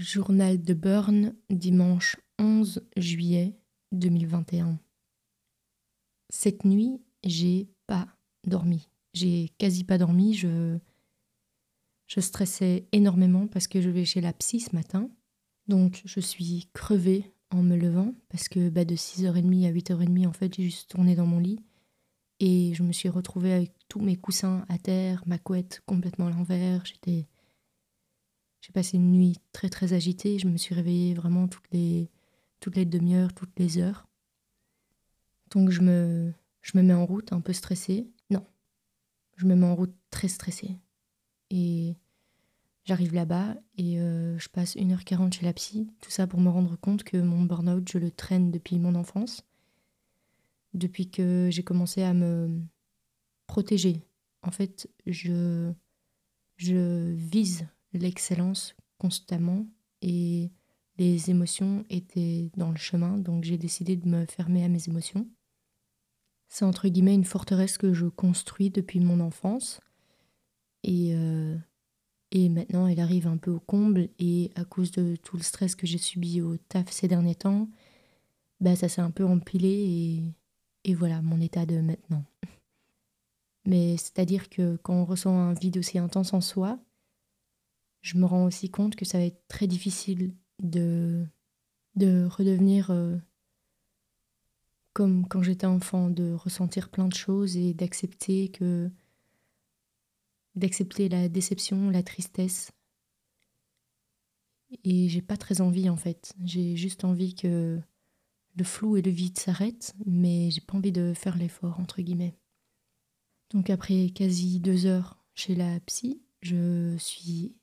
Journal de Burn, dimanche 11 juillet 2021. Cette nuit, j'ai pas dormi. J'ai quasi pas dormi. Je, je stressais énormément parce que je vais chez la psy ce matin. Donc, je suis crevée en me levant parce que bah, de 6h30 à 8h30, en fait, j'ai juste tourné dans mon lit. Et je me suis retrouvée avec tous mes coussins à terre, ma couette complètement à l'envers. J'étais. J'ai passé une nuit très très agitée. Je me suis réveillée vraiment toutes les, toutes les demi-heures, toutes les heures. Donc je me, je me mets en route un peu stressée. Non, je me mets en route très stressée. Et j'arrive là-bas et euh, je passe 1h40 chez la psy. Tout ça pour me rendre compte que mon burn-out, je le traîne depuis mon enfance depuis que j'ai commencé à me protéger. En fait, je, je vise l'excellence constamment et les émotions étaient dans le chemin, donc j'ai décidé de me fermer à mes émotions. C'est entre guillemets une forteresse que je construis depuis mon enfance et, euh, et maintenant elle arrive un peu au comble et à cause de tout le stress que j'ai subi au taf ces derniers temps, bah ça s'est un peu empilé et et voilà mon état de maintenant. Mais c'est-à-dire que quand on ressent un vide aussi intense en soi, je me rends aussi compte que ça va être très difficile de, de redevenir euh, comme quand j'étais enfant, de ressentir plein de choses et d'accepter que d'accepter la déception, la tristesse. Et j'ai pas très envie en fait. J'ai juste envie que le flou et le vide s'arrêtent, mais j'ai pas envie de faire l'effort, entre guillemets. Donc après quasi deux heures chez la psy, je suis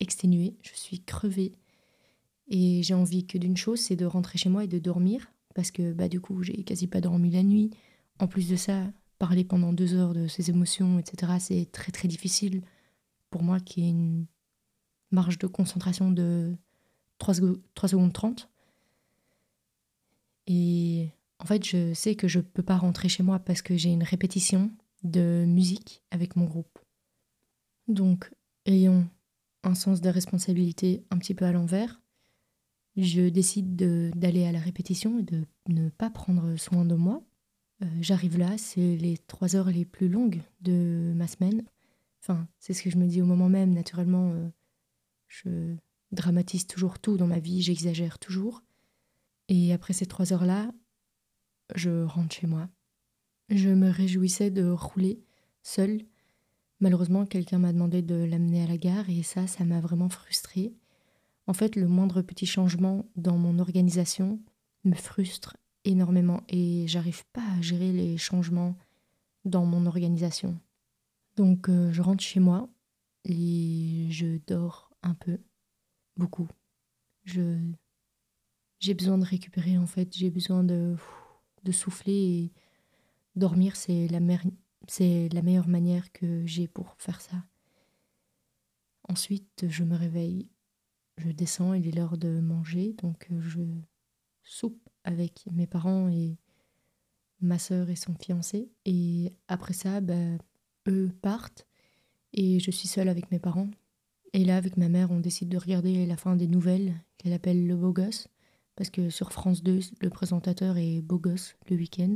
exténuée, je suis crevée, et j'ai envie que d'une chose, c'est de rentrer chez moi et de dormir, parce que bah du coup j'ai quasi pas dormi la nuit. En plus de ça, parler pendant deux heures de ses émotions, etc., c'est très très difficile pour moi qui ai une marge de concentration de 3, 3 secondes 30. Et en fait, je sais que je peux pas rentrer chez moi parce que j'ai une répétition de musique avec mon groupe. Donc, ayant un sens de responsabilité un petit peu à l'envers, je décide d'aller à la répétition et de ne pas prendre soin de moi. Euh, j'arrive là, c'est les trois heures les plus longues de ma semaine. Enfin, c'est ce que je me dis au moment même. Naturellement, euh, je dramatise toujours tout dans ma vie, j'exagère toujours. Et après ces trois heures-là, je rentre chez moi. Je me réjouissais de rouler seule. Malheureusement, quelqu'un m'a demandé de l'amener à la gare et ça, ça m'a vraiment frustrée. En fait, le moindre petit changement dans mon organisation me frustre énormément et j'arrive pas à gérer les changements dans mon organisation. Donc, euh, je rentre chez moi et je dors un peu, beaucoup. Je j'ai besoin de récupérer en fait, j'ai besoin de, de souffler et dormir, c'est la, c'est la meilleure manière que j'ai pour faire ça. Ensuite, je me réveille, je descends, il est l'heure de manger, donc euh, je soupe avec mes parents et ma sœur et son fiancé. Et après ça, bah, eux partent et je suis seule avec mes parents. Et là, avec ma mère, on décide de regarder la fin des nouvelles qu'elle appelle Le Beau Gosse parce que sur France 2, le présentateur est beau gosse le week-end.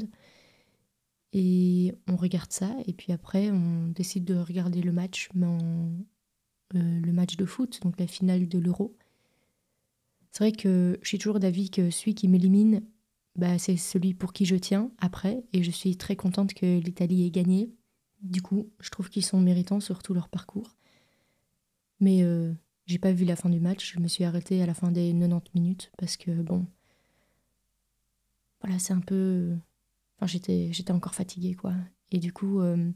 Et on regarde ça, et puis après, on décide de regarder le match, mais euh, le match de foot, donc la finale de l'Euro. C'est vrai que je suis toujours d'avis que celui qui m'élimine, bah, c'est celui pour qui je tiens après, et je suis très contente que l'Italie ait gagné. Du coup, je trouve qu'ils sont méritants sur tout leur parcours. Mais euh, j'ai pas vu la fin du match, je me suis arrêtée à la fin des 90 minutes parce que bon. Voilà, c'est un peu. Enfin, j'étais, j'étais encore fatiguée, quoi. Et du coup, euh,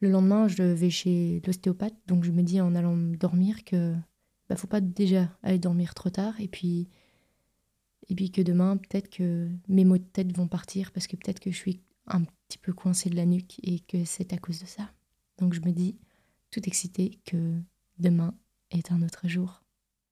le lendemain, je vais chez l'ostéopathe, donc je me dis en allant dormir que bah, faut pas déjà aller dormir trop tard et puis. Et puis que demain, peut-être que mes maux de tête vont partir parce que peut-être que je suis un petit peu coincée de la nuque et que c'est à cause de ça. Donc je me dis, tout excitée, que demain, est un autre jour.